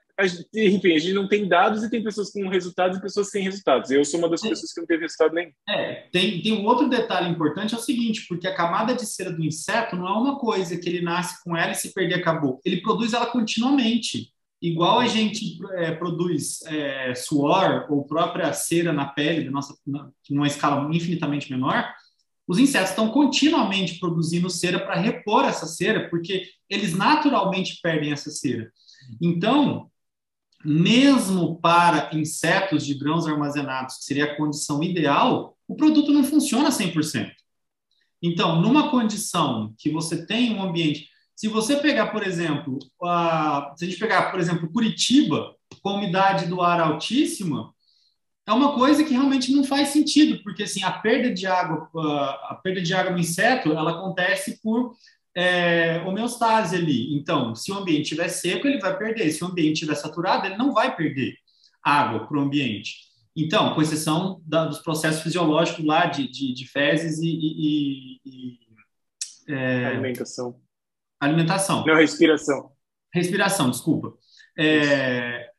enfim, a gente não tem dados e tem pessoas com resultados e pessoas sem resultados. Eu sou uma das pessoas que não teve resultado nenhum. É, tem, tem um outro detalhe importante, é o seguinte, porque a camada de cera do inseto não é uma coisa que ele nasce com ela e se perder acabou. Ele produz ela continuamente. Igual a gente é, produz é, suor ou própria cera na pele, da nossa, numa escala infinitamente menor, os insetos estão continuamente produzindo cera para repor essa cera, porque eles naturalmente perdem essa cera. Então, mesmo para insetos de grãos armazenados, que seria a condição ideal, o produto não funciona 100%. Então, numa condição que você tem um ambiente. Se você pegar, por exemplo, a, se a gente pegar, por exemplo, Curitiba, com umidade do ar altíssima, é uma coisa que realmente não faz sentido, porque assim, a perda de água, a perda de água no inseto, ela acontece por é, homeostase ali. Então, se o ambiente estiver seco, ele vai perder. Se o ambiente estiver saturado, ele não vai perder água para o ambiente. Então, com exceção da, dos processos fisiológicos lá de, de, de fezes e, e, e é, alimentação. Alimentação. Não, respiração. Respiração, desculpa. É,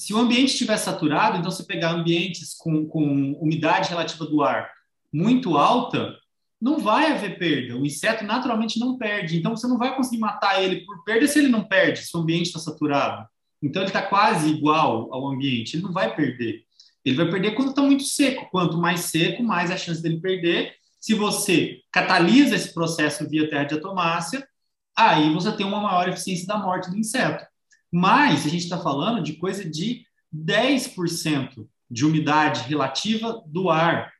se o ambiente estiver saturado, então você pegar ambientes com, com umidade relativa do ar muito alta, não vai haver perda. O inseto naturalmente não perde. Então você não vai conseguir matar ele por perda se ele não perde, se o ambiente está saturado. Então ele está quase igual ao ambiente. Ele não vai perder. Ele vai perder quando está muito seco. Quanto mais seco, mais a chance dele perder. Se você catalisa esse processo via terra de atomácia, aí você tem uma maior eficiência da morte do inseto. Mas a gente está falando de coisa de 10% de umidade relativa do ar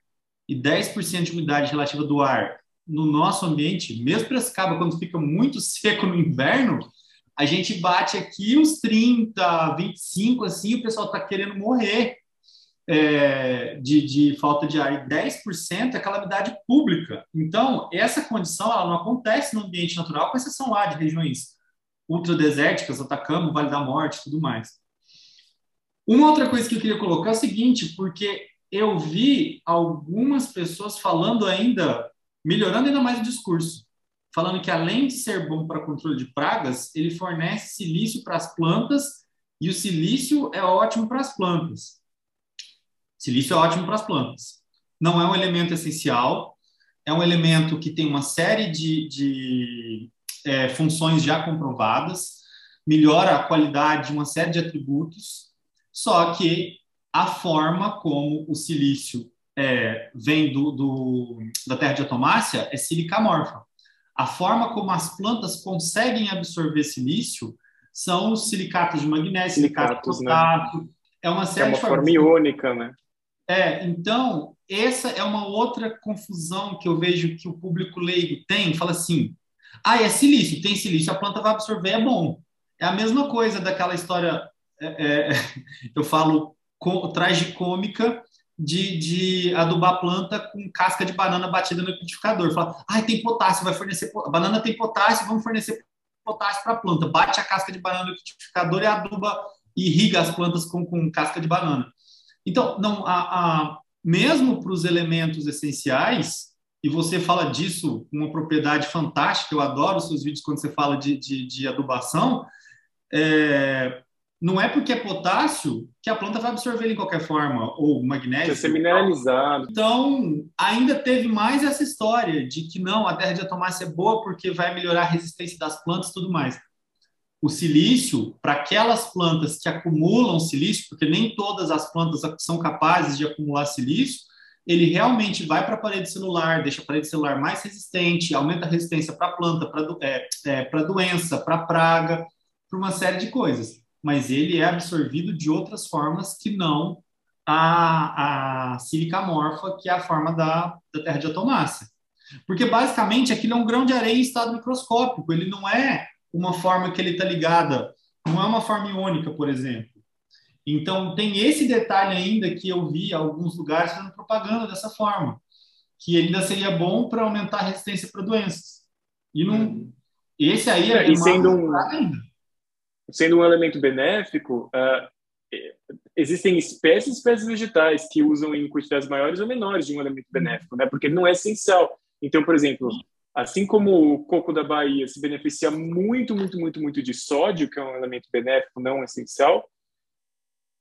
e 10% de umidade relativa do ar no nosso ambiente, mesmo Piracicaba, quando fica muito seco no inverno, a gente bate aqui os 30, 25, assim, o pessoal está querendo morrer é, de, de, falta de ar. E 10% é calamidade pública. Então, essa condição ela não acontece no ambiente natural, com exceção lá de regiões ultradesérticas, Atacama, Vale da Morte tudo mais. Uma outra coisa que eu queria colocar é o seguinte, porque eu vi algumas pessoas falando ainda, melhorando ainda mais o discurso, falando que além de ser bom para controle de pragas, ele fornece silício para as plantas e o silício é ótimo para as plantas. Silício é ótimo para as plantas. Não é um elemento essencial, é um elemento que tem uma série de, de é, funções já comprovadas, melhora a qualidade de uma série de atributos, só que a forma como o silício é, vem do, do, da terra de atomácia é silicamorfa. A forma como as plantas conseguem absorver silício são os silicatos de magnésio, silicato de potássio. Né? É uma série é uma de forma iônica, né? É, então, essa é uma outra confusão que eu vejo que o público leigo tem. Fala assim, ah, é silício, tem silício, a planta vai absorver, é bom. É a mesma coisa daquela história, é, é, eu falo com, tragicômica de, de adubar planta com casca de banana batida no liquidificador. Fala, ah, tem potássio, vai fornecer. A banana tem potássio, vamos fornecer potássio para a planta. Bate a casca de banana no liquidificador e aduba, irriga as plantas com, com casca de banana. Então, não, a, a mesmo para os elementos essenciais, e você fala disso com uma propriedade fantástica, eu adoro os seus vídeos quando você fala de, de, de adubação, é, não é porque é potássio que a planta vai absorver ele de qualquer forma, ou magnésio. Precisa ser mineralizado. Então, ainda teve mais essa história de que não, a terra de atomácia é boa porque vai melhorar a resistência das plantas e tudo mais. O silício, para aquelas plantas que acumulam silício, porque nem todas as plantas são capazes de acumular silício, ele realmente vai para a parede celular, deixa a parede celular mais resistente, aumenta a resistência para a planta, para é, é, doença, para praga, para uma série de coisas mas ele é absorvido de outras formas que não a, a sílica morfa, que é a forma da, da terra de atomácia. Porque, basicamente, aquilo é um grão de areia em estado microscópico, ele não é uma forma que ele está ligada, não é uma forma iônica, por exemplo. Então, tem esse detalhe ainda que eu vi alguns lugares fazendo propaganda dessa forma, que ainda seria bom para aumentar a resistência para doenças. E não, hum. esse aí é, é e sendo um, ainda sendo um elemento benéfico, uh, existem espécies espécies vegetais que usam em quantidades maiores ou menores de um elemento benéfico, né? Porque não é essencial. Então, por exemplo, assim como o coco da Bahia se beneficia muito, muito, muito, muito de sódio, que é um elemento benéfico não essencial,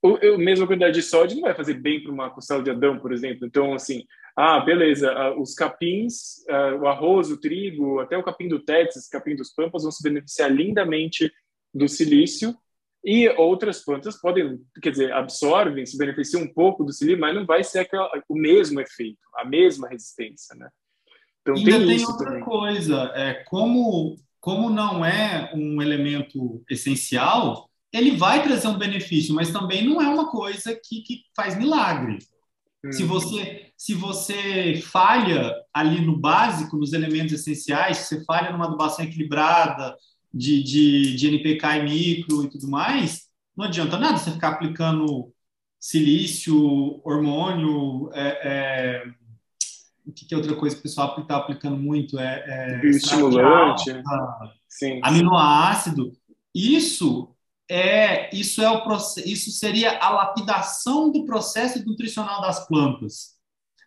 a mesma quantidade de sódio não vai fazer bem para uma costela de Adão, por exemplo. Então, assim, ah, beleza, os capins, o arroz, o trigo, até o capim do Texas, capim dos Pampas vão se beneficiar lindamente do silício e outras plantas podem, quer dizer, absorvem, se beneficiam um pouco do silício, mas não vai ser aquela, o mesmo efeito, a mesma resistência, né? Então Ainda tem, tem outra também. coisa, é como como não é um elemento essencial, ele vai trazer um benefício, mas também não é uma coisa que, que faz milagre. Hum. Se você se você falha ali no básico, nos elementos essenciais, se você falha numa adubação equilibrada, de, de, de NPK e micro e tudo mais, não adianta nada você ficar aplicando silício, hormônio, é, é, o que, que, é outra coisa que o pessoal está aplicando muito? É, é estimulante, sim, aminoácido. Isso é isso é o isso seria a lapidação do processo nutricional das plantas.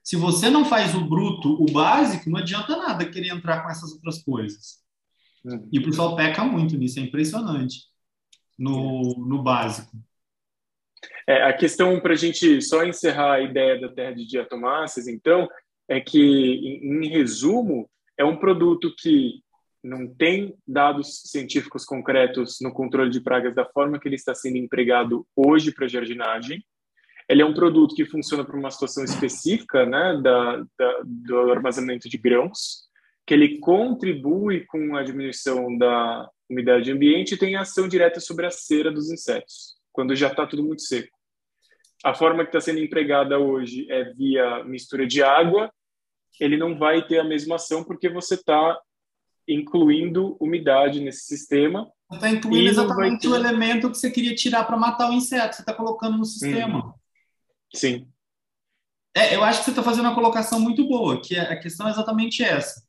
Se você não faz o bruto, o básico, não adianta nada querer entrar com essas outras coisas. E o pessoal peca muito nisso, é impressionante no, no básico. É, a questão, para a gente só encerrar a ideia da terra de diatomáceas, então, é que, em, em resumo, é um produto que não tem dados científicos concretos no controle de pragas da forma que ele está sendo empregado hoje para jardinagem. Ele é um produto que funciona para uma situação específica né, da, da, do armazenamento de grãos que ele contribui com a diminuição da umidade ambiente e tem ação direta sobre a cera dos insetos, quando já está tudo muito seco. A forma que está sendo empregada hoje é via mistura de água, ele não vai ter a mesma ação porque você está incluindo umidade nesse sistema. Você está incluindo exatamente ter... o elemento que você queria tirar para matar o inseto, você está colocando no sistema. Hum. Sim. É, eu acho que você está fazendo uma colocação muito boa, que é, a questão é exatamente essa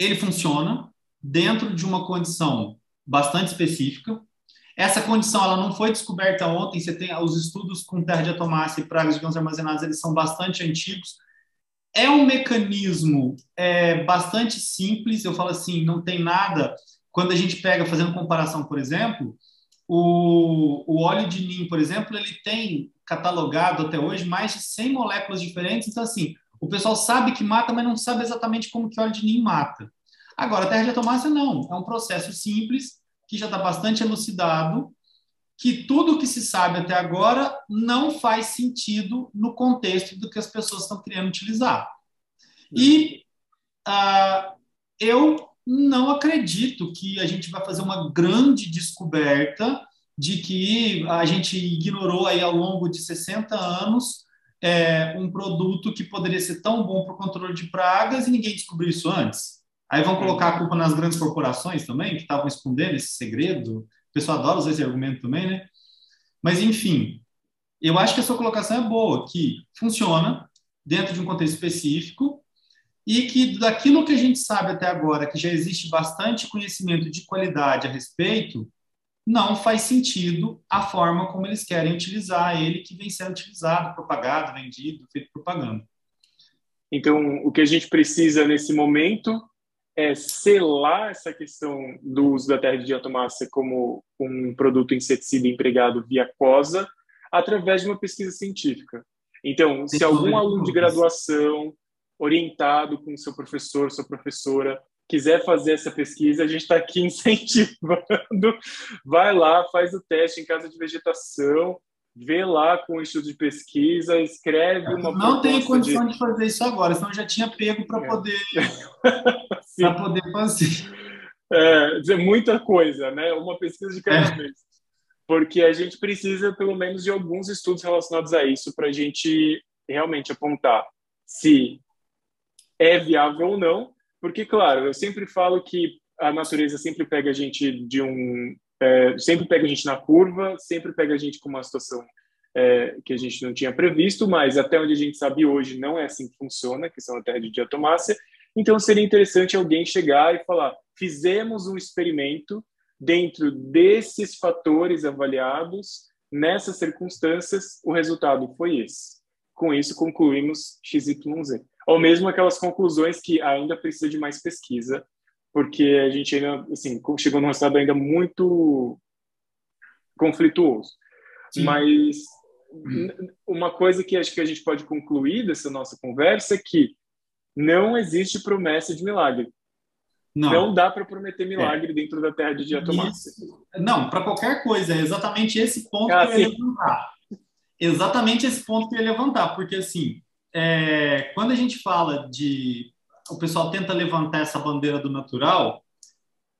ele funciona dentro de uma condição bastante específica. Essa condição ela não foi descoberta ontem. Você tem os estudos com terra de atomácia e pragas de grãos armazenados, eles são bastante antigos. É um mecanismo é, bastante simples. Eu falo assim, não tem nada. Quando a gente pega, fazendo comparação, por exemplo, o, o óleo de NIM, por exemplo, ele tem catalogado até hoje mais de 100 moléculas diferentes. Então, assim, o pessoal sabe que mata, mas não sabe exatamente como que óleo de ninho mata. Agora, a terra de atomácia não. É um processo simples, que já está bastante elucidado, que tudo que se sabe até agora não faz sentido no contexto do que as pessoas estão querendo utilizar. E uh, eu não acredito que a gente vai fazer uma grande descoberta de que a gente ignorou aí ao longo de 60 anos é, um produto que poderia ser tão bom para o controle de pragas e ninguém descobriu isso antes. Aí vão colocar a culpa nas grandes corporações também, que estavam escondendo esse segredo. O pessoal adora usar esse argumento também, né? Mas, enfim, eu acho que a sua colocação é boa, que funciona dentro de um contexto específico e que daquilo que a gente sabe até agora, que já existe bastante conhecimento de qualidade a respeito, não faz sentido a forma como eles querem utilizar ele, que vem sendo utilizado, propagado, vendido, feito propaganda. Então, o que a gente precisa nesse momento é selar essa questão do uso da terra de diatomácea como um produto inseticida empregado via COSA através de uma pesquisa científica. Então, se algum aluno de graduação orientado com seu professor, sua professora, quiser fazer essa pesquisa, a gente está aqui incentivando. Vai lá, faz o teste em casa de vegetação, vê lá com o instituto de pesquisa, escreve uma Não tem condição de... de... fazer isso agora, senão já tinha pego para é. poder para poder fazer. É, dizer muita coisa, né? Uma pesquisa de cada é. vez. Porque a gente precisa, pelo menos, de alguns estudos relacionados a isso para a gente realmente apontar se é viável ou não. Porque, claro, eu sempre falo que a natureza sempre pega a gente de um é, sempre pega a gente na curva, sempre pega a gente com uma situação é, que a gente não tinha previsto, mas até onde a gente sabe hoje não é assim que funciona, que são a terra de diatomácea. Então seria interessante alguém chegar e falar: fizemos um experimento dentro desses fatores avaliados, nessas circunstâncias, o resultado foi esse. Com isso concluímos XYZ. Ou mesmo aquelas conclusões que ainda precisa de mais pesquisa porque a gente ainda assim, chegou num estado ainda muito conflituoso. Sim. Mas uma coisa que acho que a gente pode concluir dessa nossa conversa é que não existe promessa de milagre. Não, não dá para prometer milagre é. dentro da terra de diatomácea. Não, para qualquer coisa. É exatamente esse ponto ah, que eu ia levantar. Exatamente esse ponto que eu ia levantar. Porque, assim, é, quando a gente fala de o pessoal tenta levantar essa bandeira do natural,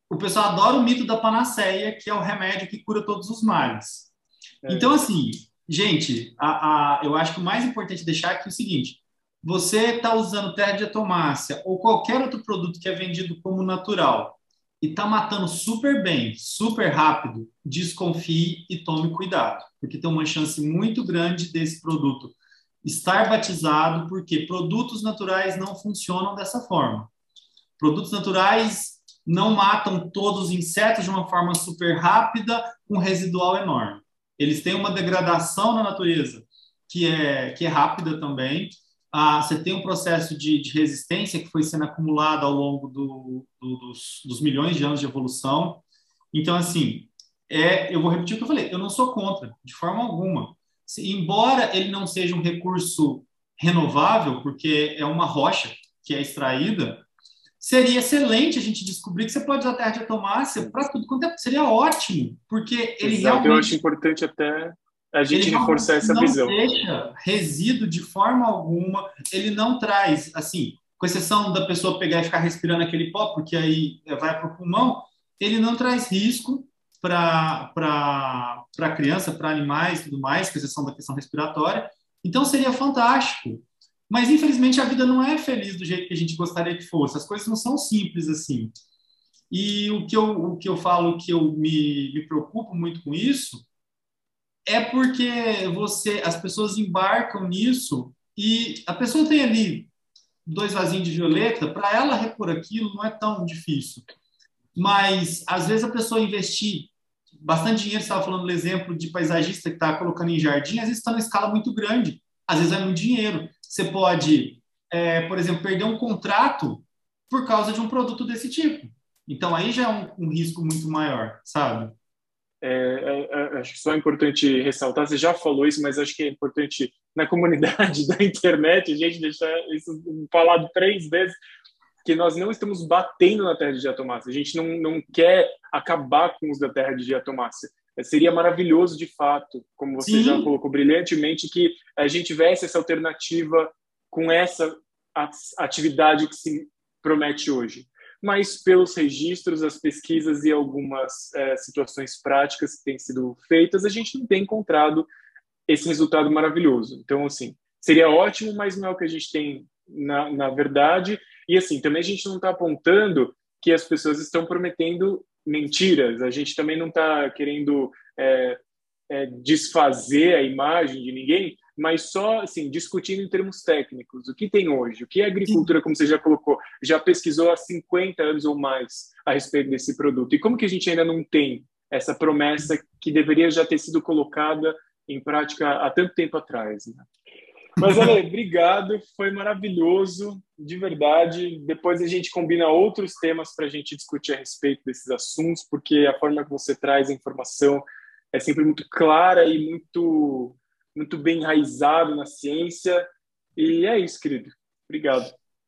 o pessoal adora o mito da panaceia, que é o remédio que cura todos os males. É. Então, assim, gente, a, a, eu acho que o mais importante deixar aqui é o seguinte: você está usando terra de atomácia ou qualquer outro produto que é vendido como natural e está matando super bem, super rápido, desconfie e tome cuidado, porque tem uma chance muito grande desse produto estar batizado, porque produtos naturais não funcionam dessa forma. Produtos naturais não matam todos os insetos de uma forma super rápida, com um residual enorme. Eles têm uma degradação na natureza que é, que é rápida também. Ah, você tem um processo de, de resistência que foi sendo acumulado ao longo do, do, dos, dos milhões de anos de evolução. Então, assim, é, eu vou repetir o que eu falei, eu não sou contra, de forma alguma embora ele não seja um recurso renovável, porque é uma rocha que é extraída, seria excelente a gente descobrir que você pode usar terra de atomácia para tudo quanto é, seria ótimo, porque ele Exato, realmente... Eu acho importante até a gente reforçar essa não visão. Não deixa resíduo de forma alguma, ele não traz, assim, com exceção da pessoa pegar e ficar respirando aquele pó, porque aí vai para o pulmão, ele não traz risco para a criança, para animais e tudo mais, com exceção da questão respiratória. Então seria fantástico. Mas infelizmente a vida não é feliz do jeito que a gente gostaria que fosse. As coisas não são simples assim. E o que eu, o que eu falo que eu me, me preocupo muito com isso é porque você, as pessoas embarcam nisso e a pessoa tem ali dois vasinhos de violeta, para ela repor aquilo não é tão difícil. Mas às vezes a pessoa investir bastante dinheiro, estava falando do exemplo de paisagista que está colocando em jardim, às vezes está numa escala muito grande, às vezes é muito dinheiro. Você pode, é, por exemplo, perder um contrato por causa de um produto desse tipo. Então aí já é um, um risco muito maior, sabe? É, é, é acho que só é importante ressaltar, você já falou isso, mas acho que é importante na comunidade da internet a gente deixar isso falado três vezes, que nós não estamos batendo na terra de diatomácea. A gente não, não quer acabar com os da terra de diatomácea. É, seria maravilhoso, de fato, como você Sim. já colocou brilhantemente, que a gente tivesse essa alternativa com essa atividade que se promete hoje. Mas pelos registros, as pesquisas e algumas é, situações práticas que têm sido feitas, a gente não tem encontrado esse resultado maravilhoso. Então, assim, seria ótimo, mas não é o que a gente tem na, na verdade. E assim, também a gente não está apontando que as pessoas estão prometendo mentiras. A gente também não está querendo é, é, desfazer a imagem de ninguém, mas só assim discutindo em termos técnicos. O que tem hoje? O que a agricultura, como você já colocou, já pesquisou há 50 anos ou mais a respeito desse produto? E como que a gente ainda não tem essa promessa que deveria já ter sido colocada em prática há tanto tempo atrás? Né? Mas, Ale, obrigado, foi maravilhoso, de verdade. Depois a gente combina outros temas para a gente discutir a respeito desses assuntos, porque a forma que você traz a informação é sempre muito clara e muito, muito bem enraizado na ciência. E é isso, querido. Obrigado.